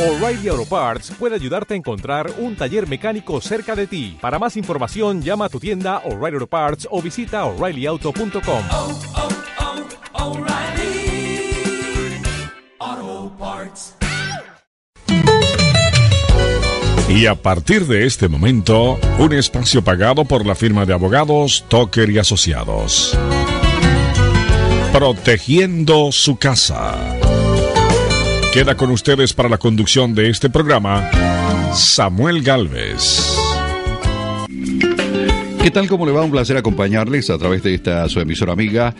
O'Reilly Auto Parts puede ayudarte a encontrar un taller mecánico cerca de ti. Para más información, llama a tu tienda O'Reilly Auto Parts o visita oreillyauto.com. oh, oh, Parts. Y a partir de este momento, un espacio pagado por la firma de abogados Toker y Asociados. Protegiendo su casa. Queda con ustedes para la conducción de este programa Samuel Galvez. ¿Qué tal? ¿Cómo le va? Un placer acompañarles a través de esta su emisora amiga.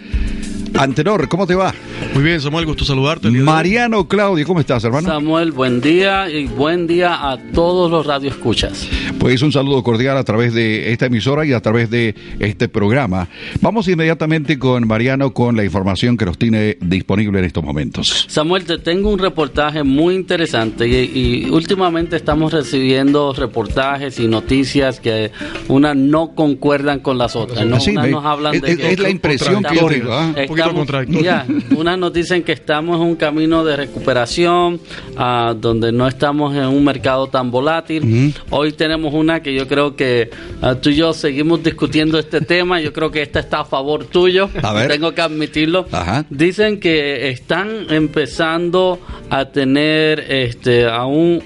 Antenor, ¿cómo te va? Muy bien, Samuel, gusto saludarte. Mariano Claudio, ¿cómo estás, hermano? Samuel, buen día y buen día a todos los radioescuchas. Pues un saludo cordial a través de esta emisora y a través de este programa. Vamos inmediatamente con Mariano con la información que nos tiene disponible en estos momentos. Samuel, te tengo un reportaje muy interesante y, y últimamente estamos recibiendo reportajes y noticias que unas no concuerdan con las otras. ¿no? Sí, Unas me- nos hablan es, de es- que es la impresión que yo tengo. ¿ah? Poquito estamos- contradictorio. ya, unas nos dicen que estamos en un camino de recuperación, ah, donde no estamos en un mercado tan volátil. Hoy tenemos una que yo creo que ah, tú y yo seguimos discutiendo este tema. Yo creo que esta está a favor tuyo. A ver. Tengo que admitirlo. Ajá. Dicen que están empezando a tener este aún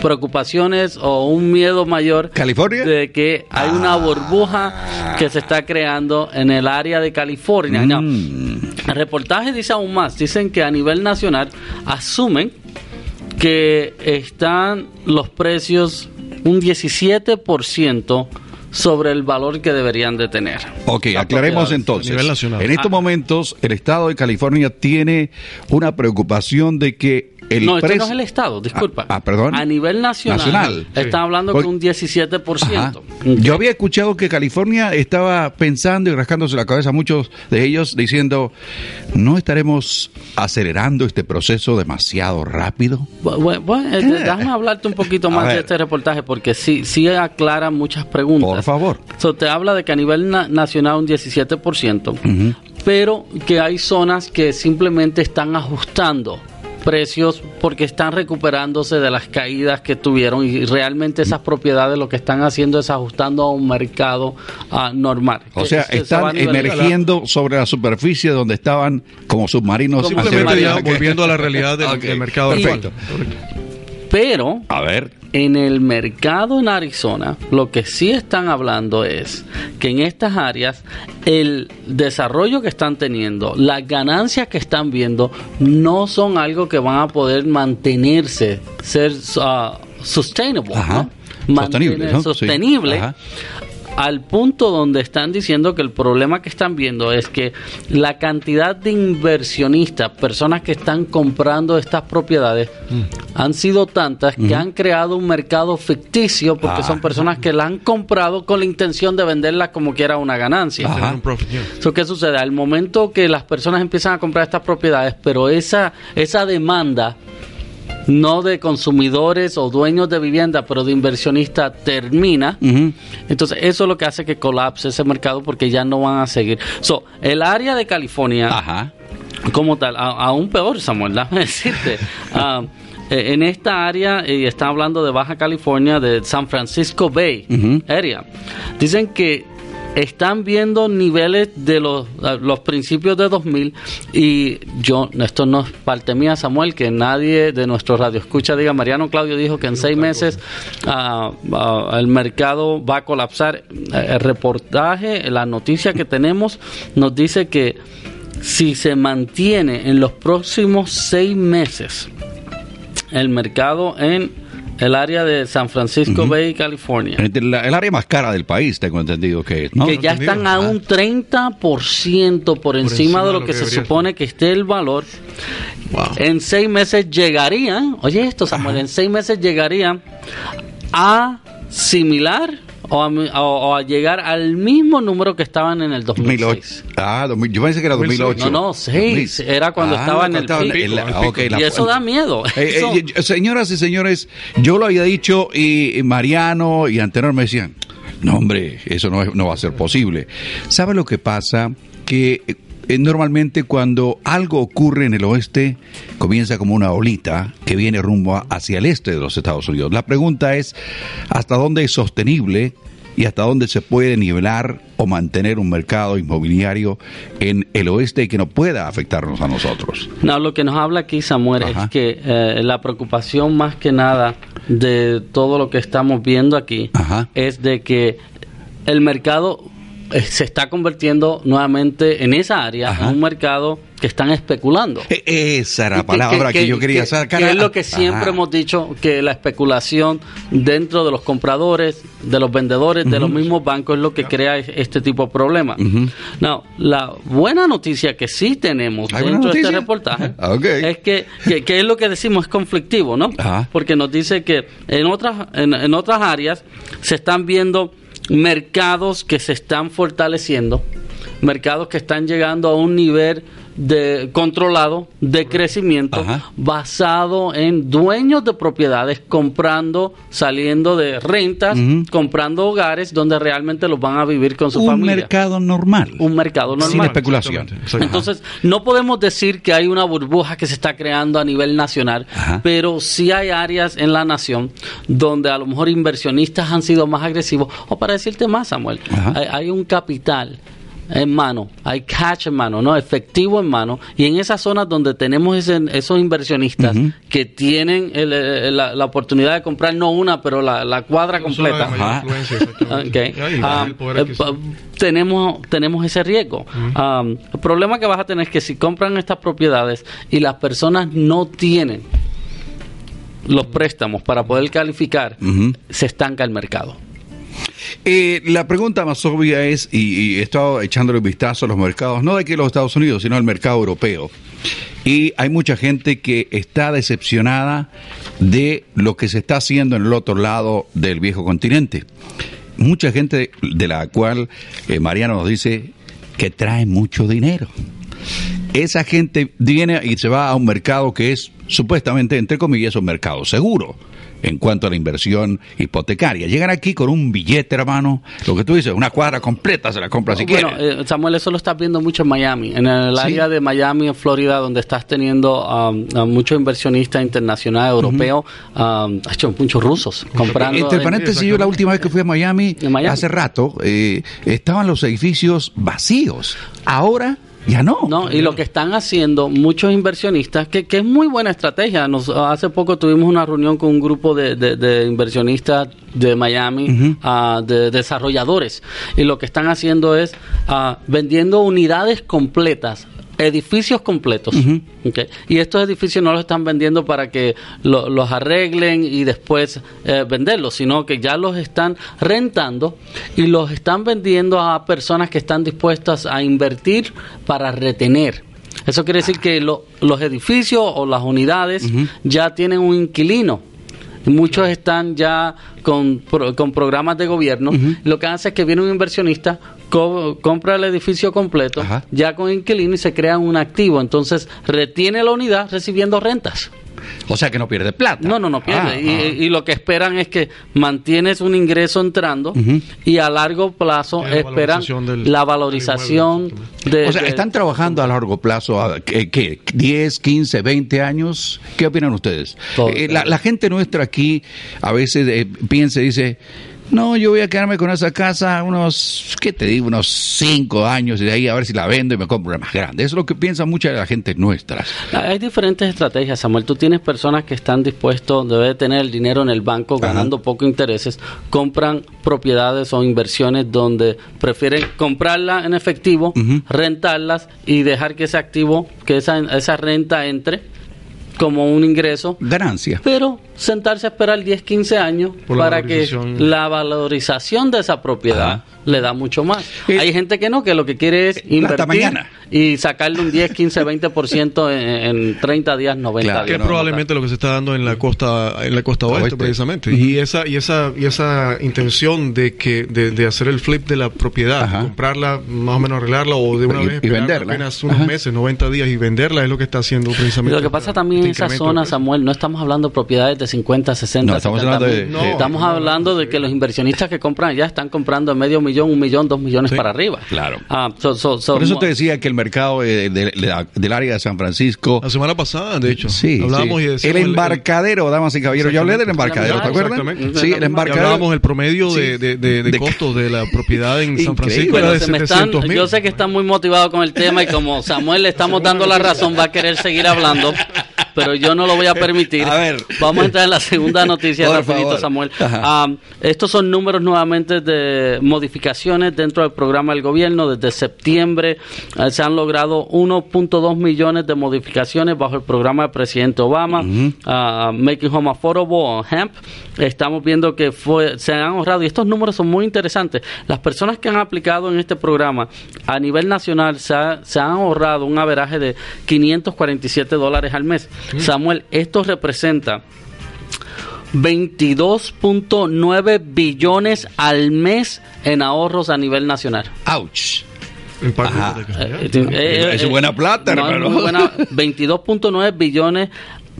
preocupaciones o un miedo mayor ¿California? de que hay una burbuja que se está creando en el área de California. No. Mm. El reportaje dice aún más, dicen que a nivel nacional asumen que están los precios un 17% sobre el valor que deberían de tener. Ok, aclaremos entonces. A nivel nacional. En estos Ah. momentos, el estado de California tiene una preocupación de que el no, este no es el Estado, disculpa. Ah, ah, perdón. A nivel nacional. Nacional. Están hablando que un 17%. Ajá. Yo había escuchado que California estaba pensando y rascándose la cabeza muchos de ellos diciendo, ¿no estaremos acelerando este proceso demasiado rápido? Bu- Bueno, eh, déjame hablarte un poquito más de este reportaje porque sí, sí aclara muchas preguntas. Por favor. So, te habla de que a nivel na- nacional un 17%, pero que hay zonas que simplemente están ajustando precios porque están recuperándose de las caídas que tuvieron y realmente esas propiedades lo que están haciendo es ajustando a un mercado ah, normal. O Que- sea, que se están nivelar. emergiendo sobre la superficie donde estaban como submarinos. Simplemente ya volviendo a la realidad del, Ok, del mercado perfecto. actual. Pero A ver. En el mercado en Arizona, lo que sí están hablando es que en estas áreas el desarrollo que están teniendo, las ganancias que están viendo, no son algo que van a poder mantenerse, ser ah, sustainable, Ajá. ¿no? Sostenible, ¿no? Sí. sostenible Ajá. Al punto donde están diciendo que el problema que están viendo es que la cantidad de inversionistas, personas que están comprando estas propiedades, han sido tantas que han creado un mercado ficticio porque Ah. son personas que la han comprado con la intención de venderlas como quiera una ganancia. Ajá. So, ¿Qué sucede? Al momento que las personas empiezan a comprar estas propiedades, pero esa, esa demanda no de consumidores o dueños de vivienda, pero de inversionistas termina, entonces eso es lo que hace que colapse ese mercado porque ya no van a seguir. So, el área de California Ajá. como tal, a- aún peor, Samuel, déjame decirte. Ah, eh, en esta área, y están hablando de Baja California, de San Francisco Bay area, dicen que están viendo niveles de los, los principios de 2000 y yo, esto no es parte mía, Samuel, que nadie de nuestro radio escucha diga, Mariano Claudio dijo que en seis meses ah, ah, el mercado va a colapsar. Eh, El reportaje, la noticia que tenemos nos dice que si se mantiene en los próximos seis meses el mercado en el área de San Francisco Bay, California, la- el área más cara del país, tengo entendido que es, ¿no? que ya están a un 30% por encima de lo que, se supone que esté el valor, Wow. en seis meses llegarían, oye esto Samuel, en seis meses llegarían a similar o a, o- a llegar al mismo número que estaban en el 2008. 2006. Ah, 2000 yo pensé que era 2008. No, no, seis. Era cuando estaba en el pico. en la- El ah, pico. ok, la- y eso da miedo. Eh, eh, Eso- y- señoras y señores, yo lo había dicho y, Mariano y Antenor me decían, no hombre, eso no, es- no va a ser posible. ¿Sabe lo que pasa? Que eh, eh, normalmente cuando algo ocurre en el oeste, comienza como una olita que viene rumbo hacia el este de los Estados Unidos. La pregunta es, ¿hasta dónde es sostenible y hasta dónde se puede nivelar o mantener un mercado inmobiliario en el oeste que no pueda afectarnos a nosotros? No, lo que nos habla aquí Samuel Ajá. es que eh, la preocupación más que nada de todo lo que estamos viendo aquí Ajá. es de que el mercado eh, se está convirtiendo nuevamente en esa área, Ajá. en un mercado que están especulando. E- Esa era la Que- palabra que, yo quería que- sacar. que es lo que siempre Ajá. hemos dicho, que la especulación dentro de los compradores, de los vendedores, de los mismos bancos es lo que crea es- este tipo de problemas. No, la buena noticia que sí tenemos ¿Hay buena dentro de este reportaje Ah, ok. es que, que, que es lo que decimos, es conflictivo, ¿no? Ajá. Porque nos dice que en otras, en, en otras áreas se están viendo mercados que se están fortaleciendo, mercados que están llegando a un nivel de controlado de crecimiento Ajá. basado en dueños de propiedades comprando, saliendo de rentas, comprando hogares donde realmente los van a vivir con su un familia. mercado normal. un mercado normal. Sin especulación. Entonces, no podemos decir que hay una burbuja que se está creando a nivel nacional, Ajá. pero sí hay áreas en la nación donde a lo mejor inversionistas han sido más agresivos. O para decirte más, Samuel, Ajá. hay, hay un capital en mano, hay cash en mano, no efectivo en mano, y en esas zonas donde tenemos ese- esos inversionistas que tienen el- el- la, la oportunidad de comprar no una, pero la, la cuadra No completa. Ah, eh, tenemos tenemos ese riesgo. El problema que vas a tener es que si compran estas propiedades y las personas no tienen los préstamos para poder calificar, se estanca el mercado. Eh, la pregunta más obvia es, y, he estado echándole un vistazo a los mercados, no de aquí los Estados Unidos, sino al mercado europeo. Y hay mucha gente que está decepcionada de lo que se está haciendo en el otro lado del viejo continente. Mucha gente de la cual eh, Mariano nos dice que trae mucho dinero. Esa gente viene y se va a un mercado que es supuestamente, entre comillas, un mercado seguro en cuanto a la inversión hipotecaria. Llegan aquí con un billete, hermano, lo que tú dices, una cuadra completa se la compra si bueno, eh, Samuel, eso lo estás viendo mucho en Miami, en el Sí. área de Miami, en Florida, donde estás teniendo um, a muchos inversionistas internacionales, europeos, um, ha hecho muchos rusos comprando. Entre en- paréntesis, yo la última vez que fui a Miami. hace rato, eh, estaban los edificios vacíos. Ahora ya no. No, y lo que están haciendo muchos inversionistas, que, que es muy buena estrategia. Nos, hace poco tuvimos una reunión con un grupo de, de- de inversionistas de Miami, ah, de desarrolladores, y lo que están haciendo es ah, vendiendo unidades completas edificios completos y estos edificios no los están vendiendo para que lo- los arreglen y después eh, venderlos sino que ya los están rentando y los están vendiendo a personas que están dispuestas a invertir para retener. Eso quiere decir que lo- los edificios o las unidades ya tienen un inquilino. Muchos están ya con, con programas de gobierno. Lo que hace es que viene un inversionista, co- compra el edificio completo, Ajá. ya con inquilino y se crea un activo. Entonces retiene la unidad recibiendo rentas. O sea que no pierde plata. No, no, no pierde. Ah, y, ah. y lo que esperan es que mantienes un ingreso entrando y a largo plazo la esperan valorización del- la valorización de... O sea, están trabajando a largo plazo, a- ¿qué, qué? 10, 15, 20 años. ¿Qué opinan ustedes? Todo. Eh, la, la gente nuestra aquí a veces eh, piensa y dice, no, yo voy a quedarme con esa casa unos, ¿qué te digo? Unos 5 años y de ahí a ver si la vendo y me compro una más grande. Eso es lo que piensa mucha de la gente nuestra. Hay diferentes estrategias, Samuel. Tú tienes personas que están dispuestos, debe tener el dinero en el banco Ajá. ganando poco intereses, compran propiedades o inversiones donde prefieren comprarla en efectivo, rentarlas y dejar que ese activo, que esa, esa renta entre como un ingreso, Ganancia. pero sentarse a esperar 10, 15 años Por la para que la valorización de esa propiedad Ajá. Le da mucho más. Eh, Hay gente que no, que lo que quiere es invertir mañana. y sacarle un 10, 15, 20% en, en 30 días, 90 Claro, que días. es probablemente lo que se está dando en la costa en la costa oeste, Oeste. precisamente y esa y esa y esa intención de que de, de hacer el flip de la propiedad Ajá. comprarla más o menos arreglarla o de una Y- vez y venderla. apenas unos Ajá. meses 90 días y venderla es lo que está haciendo precisamente Lo que pasa esta- también en este esa zona, precio. Samuel, no estamos hablando de propiedades de 50, 60, No, estamos 70 hablando de- de- estamos No, hablando de que los inversionistas que compran allá están comprando medio millón millón, un millón, dos millones Sí. para arriba. Claro. Ah, so- so- so- Por eso te decía que el mercado eh, de- de la- del área de San Francisco. La semana pasada, de hecho, Sí, hablábamos sí. y decíamos el embarcadero, damas y caballeros. Yo hablé del embarcadero, ¿te acuerdas? Exactamente. Sí, el embarcadero. hablábamos del promedio de, de, de- de De- costos de la propiedad en San. Francisco era de se me están- 700 mil. yo sé que están muy motivados con el tema y como Samuel le estamos dando la razón, va a querer seguir hablando, pero yo no lo voy a permitir. A ver. Vamos a entrar en la segunda noticia Por rapidito, favor. Samuel. Ah, estos son números nuevamente de modificaciones dentro del programa del gobierno. Desde septiembre eh, se han logrado 1.2 millones de modificaciones bajo el programa del presidente Obama, ah, Making Home Affordable o HEMP. Estamos viendo que fue, se han ahorrado, y estos números son muy interesantes. Las personas que han aplicado en este programa a nivel nacional se, ha- se han ahorrado un averaje de 547 dólares al mes. Samuel, esto representa 22.9 billones al mes en ahorros a nivel nacional. Hipotecaria. Eh, eh, Es eh, buena plata, no, es hermano. muy buena. 22.9 billones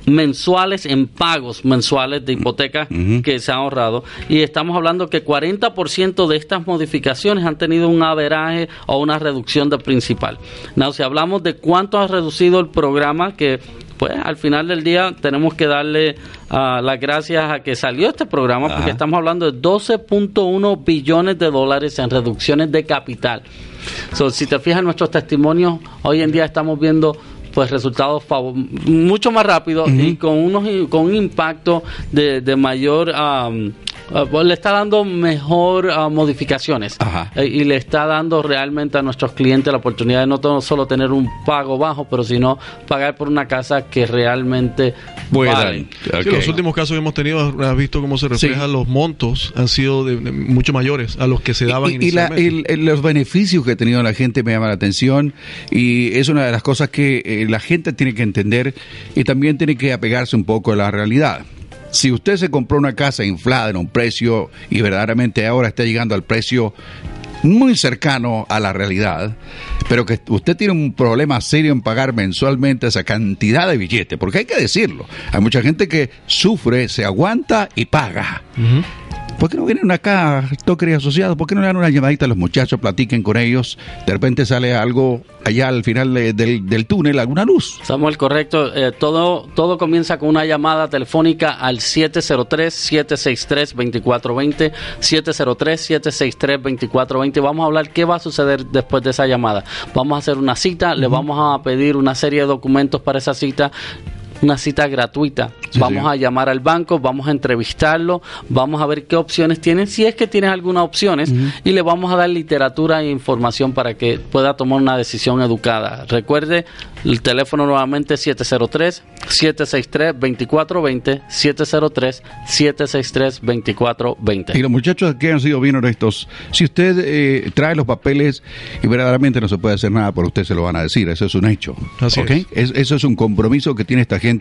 mensuales en pagos mensuales de hipoteca que se han ahorrado y estamos hablando que 40% de estas modificaciones han tenido un averaje o una reducción de principal. Now, si hablamos de cuánto ha reducido el programa que pues al final del día tenemos que darle ah, las gracias a que salió este programa porque estamos hablando de 12.1 billones de dólares en reducciones de capital. So, si te fijas en nuestros testimonios, hoy en día estamos viendo pues resultados fav- mucho más rápidos y con unos con un impacto de, de mayor ah, pues, le está dando mejor ah, modificaciones Ajá. Eh, y le está dando realmente a nuestros clientes la oportunidad de no to- solo tener un pago bajo pero sino pagar por una casa que realmente Puedan. vale. Sí, los últimos casos que hemos tenido, has visto cómo se refleja, Sí. los montos han sido de- de mucho mayores a los que se daban Y, y la- inicialmente. el- el- los beneficios que ha tenido la gente me llama la atención y es una de las cosas que eh, la gente tiene que entender y también tiene que apegarse un poco a la realidad. Si usted se compró una casa inflada en un precio y verdaderamente ahora está llegando al precio muy cercano a la realidad, pero que usted tiene un problema serio en pagar mensualmente esa cantidad de billetes, porque hay que decirlo, hay mucha gente que sufre, se aguanta y paga. ¿Por qué no vienen acá, Toker y Asociados? ¿Por qué no le dan una llamadita a los muchachos, platiquen con ellos? De repente sale algo allá al final de- del, del túnel, alguna luz. Samuel, correcto. Eh, todo, todo comienza con una llamada telefónica al 703-763-2420. 703-763-2420. Vamos a hablar qué va a suceder después de esa llamada. Vamos a hacer una cita, le vamos a pedir una serie de documentos para esa cita. Una cita gratuita. Sí, vamos a llamar al banco, vamos a entrevistarlo, vamos a ver qué opciones tienen, si es que tienes algunas opciones, y le vamos a dar literatura e información para que pueda tomar una decisión educada. Recuerde el teléfono nuevamente 703-763-2420, 703-763-2420. Y los muchachos aquí han sido bien honestos. Si usted eh, trae los papeles y verdaderamente no se puede hacer nada por usted, se lo van a decir. Eso es un hecho. Así ¿ok? es. Es- eso es un compromiso que tiene esta gente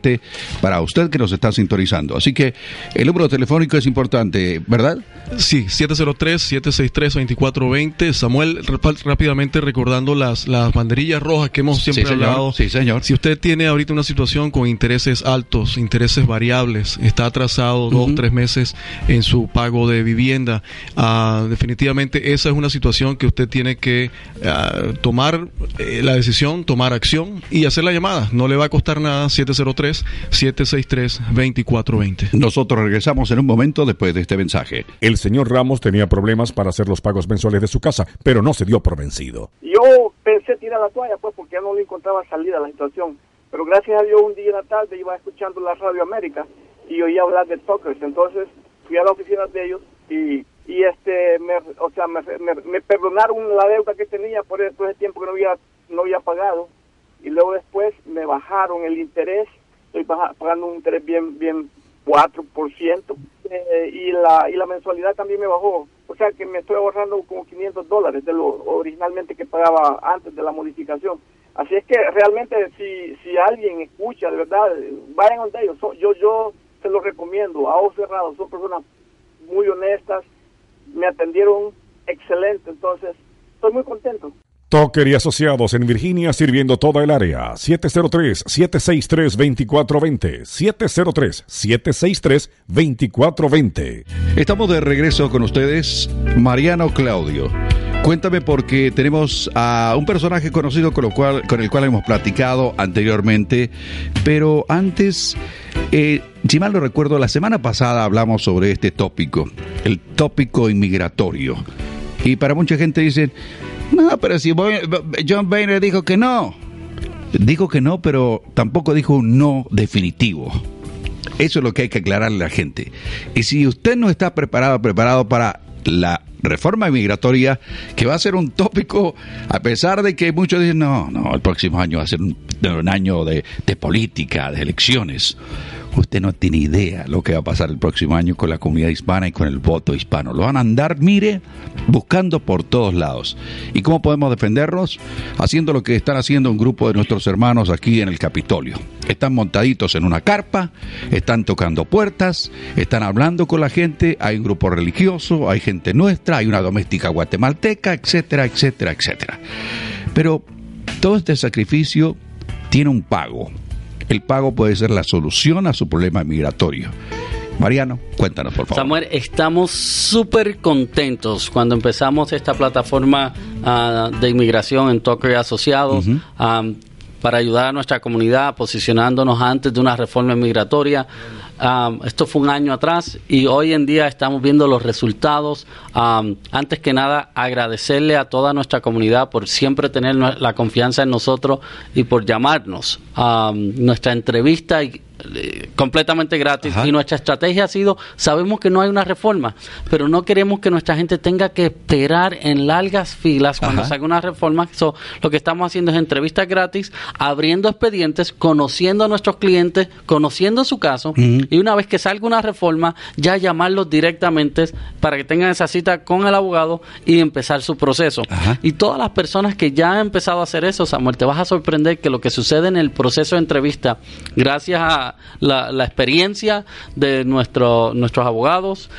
para usted que nos está sintonizando. Así que el número telefónico es importante, ¿verdad? Sí, 703-763-2420. Samuel, rápidamente recordando las, las banderillas rojas que hemos siempre Sí, hablado. Sí, señor. Si usted tiene ahorita una situación con intereses altos, intereses variables, está atrasado dos, tres meses en su pago de vivienda, ah, definitivamente esa es una situación que usted tiene que ah, tomar eh, la decisión, tomar acción y hacer la llamada. No le va a costar nada, 703-763-2420. Nosotros regresamos en un momento después de este mensaje. El señor Ramos tenía problemas para hacer los pagos mensuales de su casa, pero no se dio por vencido. Yo pensé tirar la toalla, pues, porque ya no le encontraba salida a la situación. Pero gracias a Dios, un día en la tarde iba escuchando la Radio América y oía hablar de Talkers. Entonces fui a la oficina de ellos y, y este, me, o sea, me, me- me perdonaron la deuda que tenía por todo ese tiempo que no había, no había pagado. Y luego después me bajaron el interés. Estoy pagando un interés bien, bien 4%. Eh, y, la, y la mensualidad también me bajó. O sea que me estoy ahorrando como 500 dólares de lo originalmente que pagaba antes de la modificación. Así es que realmente si, si alguien escucha, de verdad, vayan donde ellos. So- Yo, yo se los recomiendo, a ojos cerrados, son personas muy honestas, me atendieron excelente, entonces estoy muy contento. Toker y Asociados en Virginia sirviendo toda el área. 703-763-2420. 703-763-2420. Estamos de regreso con ustedes, Mariano Claudio. Cuéntame porque tenemos a un personaje conocido con el cual hemos platicado anteriormente, pero antes, eh, si mal no recuerdo, la semana pasada hablamos sobre este tópico, el tópico inmigratorio. Y para mucha gente dicen, no, pero si John Boehner dijo que no. Dijo que no, pero tampoco dijo un no definitivo. Eso es lo que hay que aclararle a la gente. Y si usted no está preparado, preparado para la reforma migratoria, que va a ser un tópico, a pesar de que muchos dicen, no, no, el próximo año va a ser un, un año de, de política, de elecciones. Usted no tiene idea lo que va a pasar el próximo año con la comunidad hispana y con el voto hispano. Lo van a andar, mire, buscando por todos lados. ¿Y cómo podemos defendernos? Haciendo lo que están haciendo un grupo de nuestros hermanos aquí en el Capitolio. Están montaditos en una carpa, están tocando puertas, están hablando con la gente, hay un grupo religioso, hay gente nuestra, hay una doméstica guatemalteca, etcétera, etcétera, etcétera. Pero todo este sacrificio tiene un pago. El pago puede ser la solución a su problema migratorio. Mariano, cuéntanos por favor. Samuel, estamos súper contentos cuando empezamos esta plataforma ah, de inmigración en Tucker Asociados am, para ayudar a nuestra comunidad posicionándonos antes de una reforma migratoria. Am, esto fue un año atrás y hoy en día estamos viendo los resultados. Am, antes que nada, agradecerle a toda nuestra comunidad por siempre tener la confianza en nosotros y por llamarnos. Am, nuestra entrevista y- completamente gratis Ajá. y nuestra estrategia ha sido sabemos que no hay una reforma pero no queremos que nuestra gente tenga que esperar en largas filas cuando Ajá. salga una reforma So, lo que estamos haciendo es entrevistas gratis abriendo expedientes conociendo a nuestros clientes conociendo su caso y una vez que salga una reforma ya llamarlos directamente para que tengan esa cita con el abogado y empezar su proceso Ajá. y todas las personas que ya han empezado a hacer eso, Samuel, te vas a sorprender que lo que sucede en el proceso de entrevista, gracias a la, la experiencia de nuestro, nuestros abogados,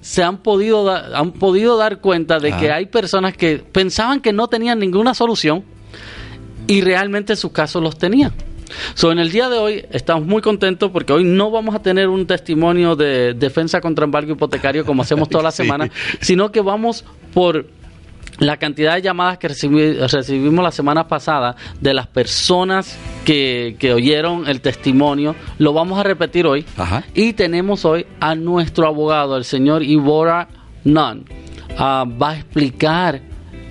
se han podido, da- han podido dar cuenta de Ah. que hay personas que pensaban que no tenían ninguna solución y realmente sus casos los tenían. So, en el día de hoy estamos muy contentos porque hoy no vamos a tener un testimonio de defensa contra embargo hipotecario como hacemos toda la Sí. semana, sino que vamos por la cantidad de llamadas que recibi- recibimos la semana pasada de las personas que, que oyeron el testimonio, lo vamos a repetir hoy. Ajá. Y tenemos hoy a nuestro abogado, el señor Ibora Nunn. Ah, va a explicar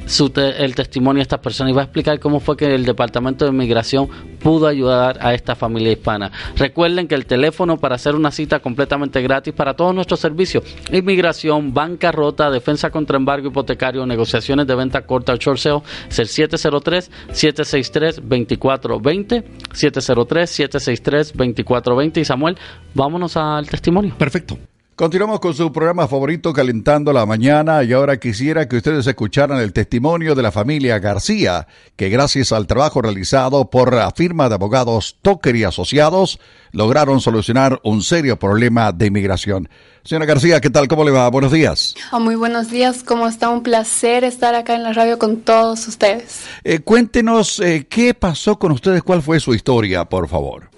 el testimonio de estas personas y va a explicar cómo fue que el Departamento de Inmigración pudo ayudar a esta familia hispana. Recuerden que el teléfono para hacer una cita completamente gratis para todos nuestros servicios, inmigración, bancarrota, defensa contra embargo hipotecario, negociaciones de venta corta o short sale, es el 703-763-2420, 703-763-2420 y Samuel, vámonos al testimonio. Perfecto. Continuamos con su programa favorito Calentando la Mañana y ahora quisiera que ustedes escucharan el testimonio de la familia García, que gracias al trabajo realizado por la firma de abogados Toker y Asociados, lograron solucionar un serio problema de inmigración. Señora García, ¿qué tal? ¿Cómo le va? Buenos días. Oh, muy buenos días, ¿cómo está? Un placer estar acá en la radio con todos ustedes. Eh, cuéntenos eh, qué pasó con ustedes, cuál fue su historia, por favor.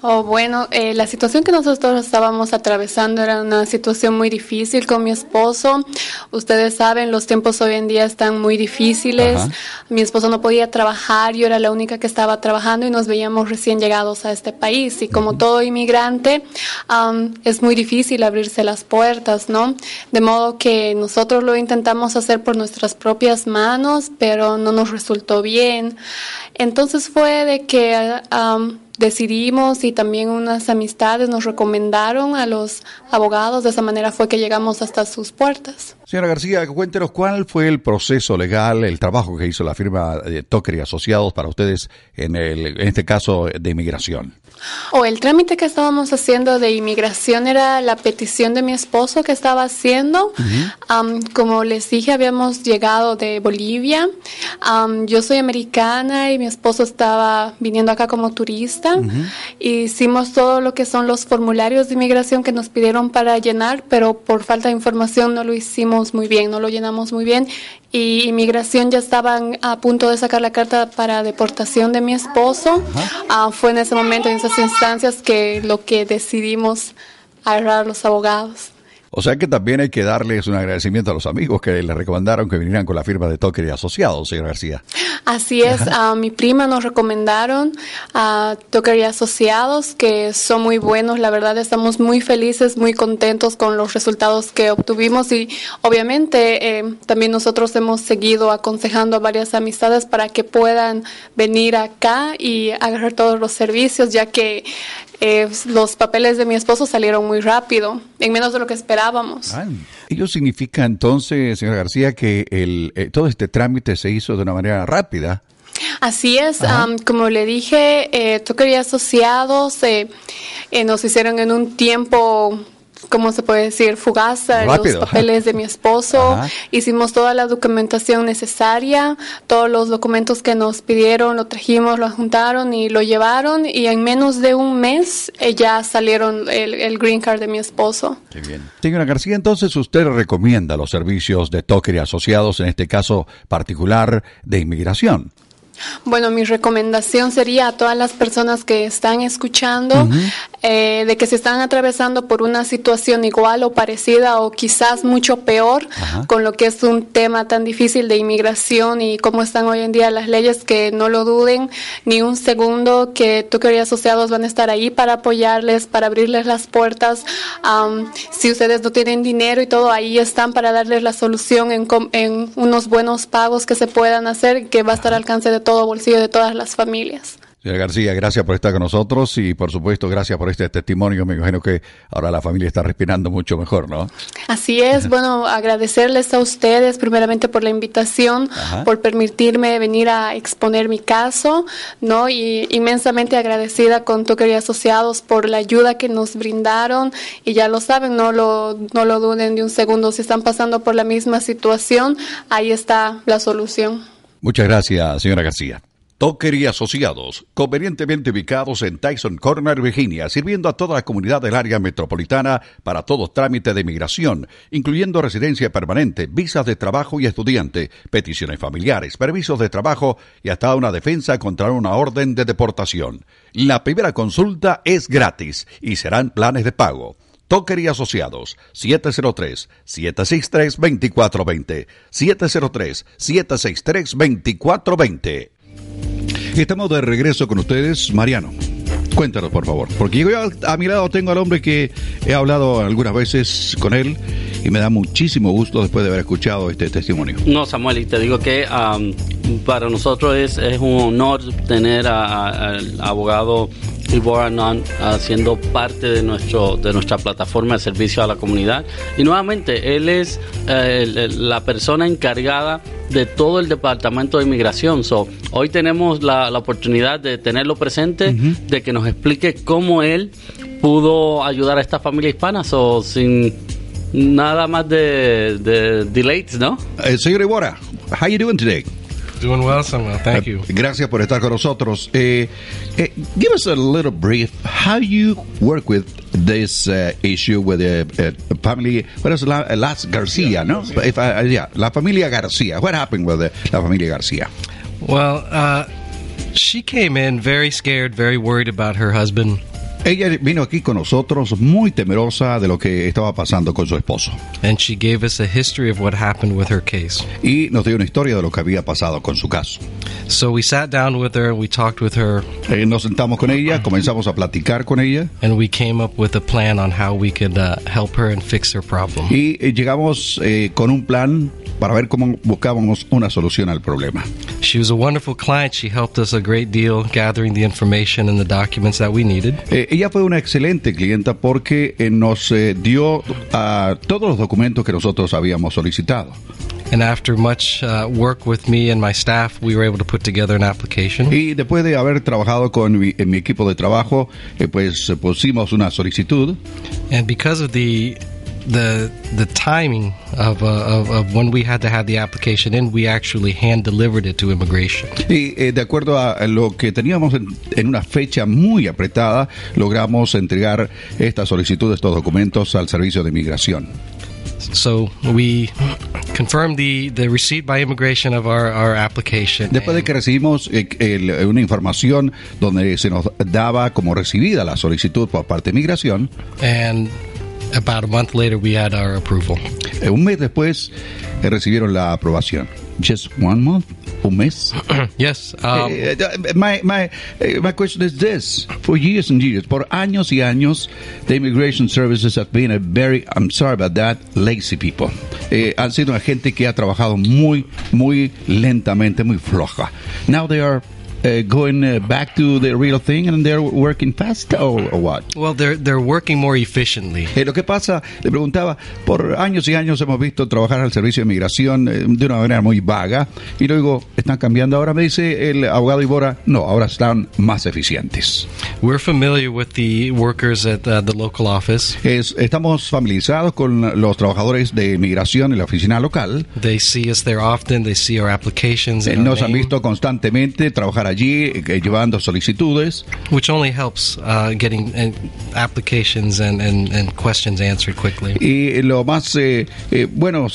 Oh, bueno, eh, la situación que nosotros estábamos atravesando era una situación muy difícil con mi esposo. Ustedes saben, los tiempos hoy en día están muy difíciles. Ajá. Mi esposo no podía trabajar, yo era la única que estaba trabajando y nos veíamos recién llegados a este país. Y como todo inmigrante, am, es muy difícil abrirse las puertas, ¿no? De modo que nosotros lo intentamos hacer por nuestras propias manos, pero no nos resultó bien. Entonces fue de que am, decidimos y también unas amistades nos recomendaron a los abogados. De esa manera fue que llegamos hasta sus puertas. Señora García, cuéntenos cuál fue el proceso legal, el trabajo que hizo la firma de Toker y Asociados para ustedes en, el, en este caso de inmigración. O el trámite que estábamos haciendo de inmigración era la petición de mi esposo que estaba haciendo. Como les dije, habíamos llegado de Bolivia. Yo soy americana y mi esposo estaba viniendo acá como turista. Hicimos todo lo que son los formularios de inmigración que nos pidieron para llenar, pero por falta de información no lo hicimos muy bien, no lo llenamos muy bien. Y inmigración ya estaban a punto de sacar la carta para deportación de mi esposo. Ah, fue en ese momento, en esas instancias, que lo que decidimos agarrar los abogados. O sea que también hay que darles un agradecimiento a los amigos que le recomendaron que vinieran con la firma de Toker y Asociados, señor García. Así es, a mi prima nos recomendaron a Toker y Asociados, que son muy buenos, la verdad estamos muy felices, muy contentos con los resultados que obtuvimos y obviamente eh, también nosotros hemos seguido aconsejando a varias amistades para que puedan venir acá y agarrar todos los servicios, ya que eh, los papeles de mi esposo salieron muy rápido, en menos de lo que esperábamos. Ah, ello significa entonces, señor García, que el, eh, todo este trámite se hizo de una manera rápida. Así es, am, como le dije, eh, Tucker y Asociados eh, eh, nos hicieron en un tiempo, ¿cómo se puede decir? Fugaz Rápido. los papeles de mi esposo. Ajá. Hicimos toda la documentación necesaria, todos los documentos que nos pidieron, lo trajimos, lo juntaron y lo llevaron y en menos de un mes eh, ya salieron el, el green card de mi esposo. Qué bien. Señora García, entonces usted recomienda los servicios de Toker y Asociados, en este caso particular de inmigración. Bueno, mi recomendación sería a todas las personas que están escuchando eh, de que se están atravesando por una situación igual o parecida o quizás mucho peor con lo que es un tema tan difícil de inmigración y cómo están hoy en día las leyes, que no lo duden ni un segundo que Tucker y Asociados van a estar ahí para apoyarles, para abrirles las puertas. Am, si ustedes no tienen dinero y todo, ahí están para darles la solución en, com- en unos buenos pagos que se puedan hacer, que va a estar al alcance de todo bolsillo de todas las familias. Señora García, gracias por estar con nosotros y por supuesto gracias por este testimonio. Me imagino que ahora la familia está respirando mucho mejor, ¿no? Así es, bueno, agradecerles a ustedes primeramente por la invitación, Ajá. por permitirme venir a exponer mi caso, ¿no? Y inmensamente agradecida con Tucker y Asociados por la ayuda que nos brindaron y ya lo saben, no lo, no lo duden de un segundo, si están pasando por la misma situación, ahí está la solución. Muchas gracias, señora García. Toker y Asociados, convenientemente ubicados en Tyson Corner, Virginia, sirviendo a toda la comunidad del área metropolitana para todo trámite de inmigración, incluyendo residencia permanente, visas de trabajo y estudiante, peticiones familiares, permisos de trabajo y hasta una defensa contra una orden de deportación. La primera consulta es gratis y serán planes de pago. Toker y Asociados, 703-763-2420. 703-763-2420. Estamos de regreso con ustedes, Mariano. Cuéntanos, por favor. Porque yo a mi lado tengo al hombre que he hablado algunas veces con él y me da muchísimo gusto después de haber escuchado este testimonio. No, Samuel, y te digo que am, para nosotros es, es un honor tener al abogado Ivor Anand haciendo parte de, nuestro, de nuestra plataforma de servicio a la comunidad. Y nuevamente, él es eh, el- el- la persona encargada de todo el departamento de inmigración. So, hoy tenemos la, la oportunidad de tenerlo presente, de que nos explique cómo él pudo ayudar a esta familia hispana. So, sin nada más de, de delays, ¿no? Eh, señor Ibora, how you doing today? Doing well, Samuel. Thank you. Gracias por estar con nosotros. Eh, eh, give us a little brief. How you work with this uh, issue with the uh, family? What is la, Las Garcia? no, If I, uh, yeah, la familia Garcia. What happened with the, la familia Garcia? Well, uh, she came in very scared, very worried about her husband, Ella vino aquí con nosotros muy temerosa de lo que estaba pasando con su esposo and she gave us a history of what happened with her case. y nos dio una historia de lo que había pasado con su caso. So we sat down with her, we talked with her, Eh, nos sentamos con ella, comenzamos a platicar con ella and we came up with a plan on how we could uh, help her and fix her problem. y eh, llegamos eh, con un plan para ver cómo buscábamos una solución al problema. She was a wonderful client. She helped us a great deal gathering the information and the documents that we needed. Eh, ella fue una excelente clienta porque eh, nos eh, dio ah, todos los documentos que nosotros habíamos solicitado. And after much uh, work with me and my staff, we were able to put together an application. Y después de haber trabajado con mi, equipo de trabajo, eh, pues pusimos una solicitud And because of the the the timing of, uh, of of when we had to have the application in, we actually hand delivered it to immigration. Y eh, de acuerdo a lo que teníamos en, en una fecha muy apretada, logramos entregar esta solicitud, estos documentos al Servicio de Inmigración. So we confirmed the, the receipt by immigration of our, our application. Después de que recibimos eh, el- una información donde se nos daba como recibida la solicitud por parte de Inmigración, And about a month later, we had our approval. eh, un mes después eh, recibieron la aprobación. Just one month, un mes. yes. Um, Eh, eh, my, my, my question is this. For years and years, por años y años, the immigration services have been a very, I'm sorry about that, lazy people. Han sido una gente que ha trabajado muy, muy lentamente, muy floja. Now they are uh, going uh, back to the real thing and they're working fast or, or what? well, they're they're working more efficiently. Eh, lo que pasa, le preguntaba, por años y años hemos visto trabajar al servicio de migración eh, de una manera muy vaga y luego están cambiando. Ahora me dice el abogado Ibora, no, ahora están más eficientes. We're familiar with the workers at uh, the local office. Es- estamos familiarizados con los trabajadores de migración en la oficina local. They see us there often. They see our applications Eh, Nos han visto constantemente trabajar allí, eh, llevando solicitudes. which only helps uh, getting uh, applications and, and, and questions answered quickly. Y lo más eh, eh, bueno,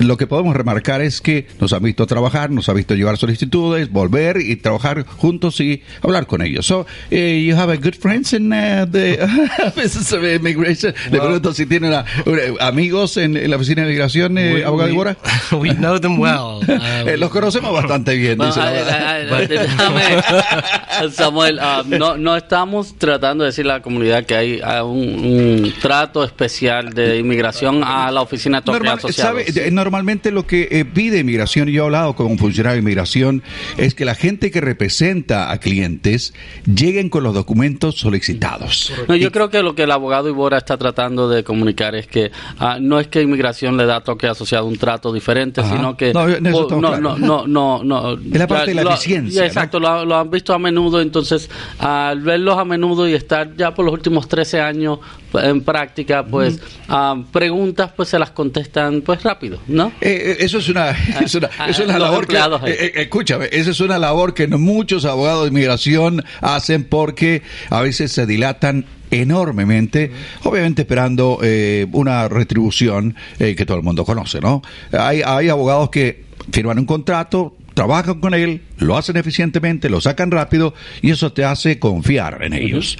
lo que podemos remarcar es que nos han visto trabajar, nos ha visto llevar solicitudes, volver y trabajar juntos y hablar con ellos. So, eh, you have a good friends in uh, the Business of Immigration. Le pregunto si tiene una- una- amigos en, en la oficina de migración, eh, We- abogado we- Ibora. we know them well. Uh, Eh, los conocemos bastante bien, Bueno, dice la ay, verdad. Samuel, ah, no, no estamos tratando de decir a la comunidad que hay ah, un, un trato especial de inmigración a la oficina Torre Normal-. ¿sabe? Normalmente lo que eh, pide inmigración, y yo he hablado con un funcionario de inmigración, es que la gente que representa a clientes lleguen con los documentos solicitados. No, yo creo que lo que el abogado Ibora está tratando de comunicar es que ah, no es que inmigración le da a toque asociado un trato diferente, Ajá. sino que No, no, no, no, no, no. Es la parte de la lo- eficiencia, ya, Exacto, lo, lo han visto a menudo, entonces al verlos a menudo y estar ya por los últimos 13 años en práctica, pues ah, preguntas pues se las contestan pues rápido, ¿no? Eh, eh, eso es una, es una, ah, es una los labor que, eh, escúchame, esa es una labor que muchos abogados de inmigración hacen porque a veces se dilatan enormemente, obviamente esperando eh, una retribución eh, que todo el mundo conoce, ¿no? Hay, hay abogados que firman un contrato, trabajan con él, lo hacen eficientemente, lo sacan rápido y eso te hace confiar en ellos.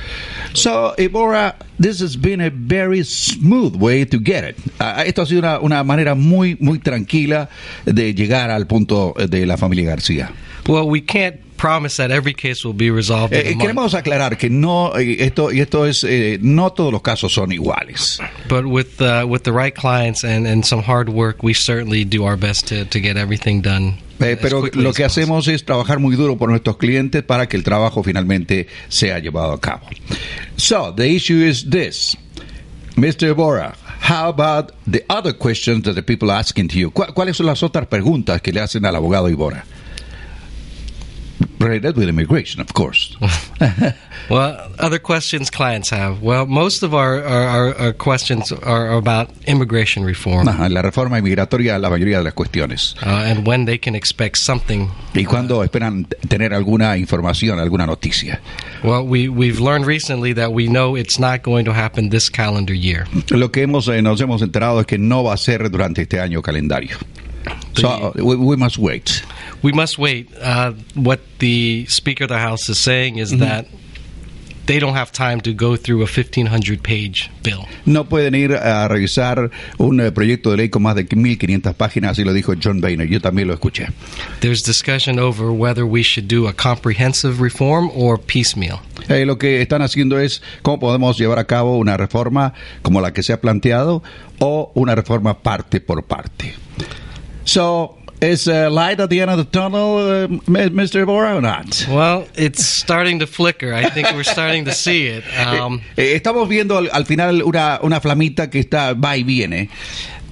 So, Ibora, this has been a very smooth way to get it. Ah, esto ha sido una, una manera muy, muy tranquila de llegar al punto de la familia García. well, we can't promise that every case will be resolved in Eh, a month. aclarar que no, eh, esto, y esto es, eh, no todos los casos son iguales. But with uh, with the right clients and, and some hard work, we certainly do our best to, to get everything done. Eh, pero lo que hacemos es trabajar muy duro por nuestros clientes para que el trabajo finalmente sea llevado a cabo. So, the issue is this. Mr. Bora, how about the other questions that the people are asking to you? ¿Cu- ¿Cuáles son las otras preguntas que le hacen al abogado Ibora? Related with immigration, of course. Well, other questions clients have. Well, most of our, our, our, questions are about immigration reform Ajá, la reforma inmigratoria, la mayoría de las cuestiones. uh, and when they can expect something. ¿Y cuándo esperan t- tener alguna información, alguna noticia? Well, we, we've learned recently that we know it's not going to happen this calendar year. Lo que hemos, eh, nos hemos enterado es que no va a ser durante este año calendario. So, we, we must wait. We must wait. Uh, what the Speaker of the House is saying is that they don't have time to go through a 1,500 page bill. No pueden ir a revisar un eh, proyecto de ley con más de 1.500 páginas, así lo dijo John Boehner. Yo también lo escuché. There's discussion over whether we should do a comprehensive reform or piecemeal. Eh, lo que están haciendo es cómo podemos llevar a cabo una reforma como la que se ha planteado o una reforma parte por parte. So, is uh, light at the end of the tunnel, uh, Mr. Bora, or not? Well, it's starting to flicker. I think we're starting to see it. Um, Eh, estamos viendo al, al final una, una flamita que está va y viene.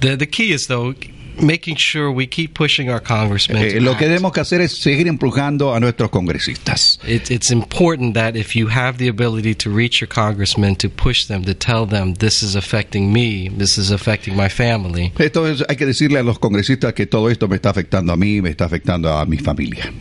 the the key is though making sure we keep pushing our congressmen. Eh, lo que tenemos que hacer es seguir empujando a nuestros congresistas. It, it's important that if you have the ability to reach your congressman, to push them, to tell them this is affecting me, this is affecting my family. Esto es, hay que decirle a los congresistas que todo esto me está afectando a mí, me está afectando a mi familia.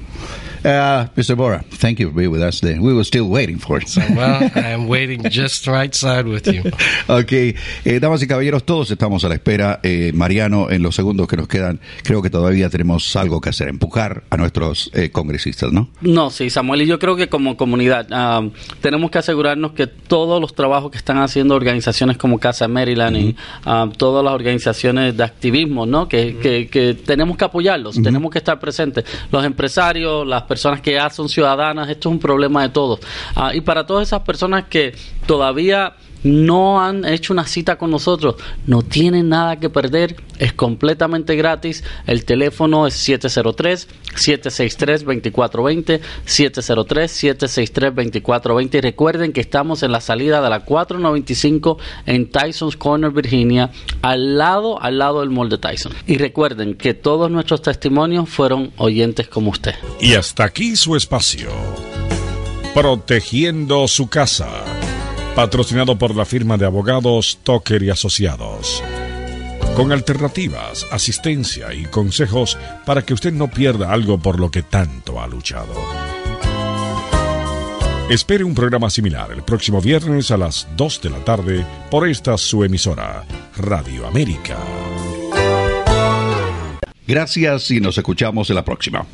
Uh, Mr. Bora, thank you for being with us. Then. We were still waiting for it. Well, I am waiting just right side with you. Ok, eh, damas y caballeros, todos estamos a la espera. Eh, Mariano, en los segundos que nos quedan, creo que todavía tenemos algo que hacer, empujar a nuestros eh, congresistas, ¿no? No, sí, Samuel, y yo creo que como comunidad ah, tenemos que asegurarnos que todos los trabajos que están haciendo organizaciones como Casa Maryland y ah, todas las organizaciones de activismo, ¿no? Que, que- que tenemos que apoyarlos, tenemos que estar presentes. Los empresarios, las personas que ya son ciudadanas, esto es un problema de todos. Ah, y para todas esas personas que todavía no han hecho una cita con nosotros, no tienen nada que perder, es completamente gratis. El teléfono es 703-763-2420, 703-763-2420. Y recuerden que estamos en la salida de la 495 en Tyson's Corner, Virginia, al lado, al lado del mall de Tyson. Y recuerden que todos nuestros testimonios fueron oyentes como usted. Y hasta aquí su espacio. Protegiendo su casa. Patrocinado por la firma de abogados Toker y Asociados. Con alternativas, asistencia y consejos para que usted no pierda algo por lo que tanto ha luchado. Espere un programa similar el próximo viernes a las 2 de la tarde por esta su emisora, Radio América. Gracias y nos escuchamos en la próxima.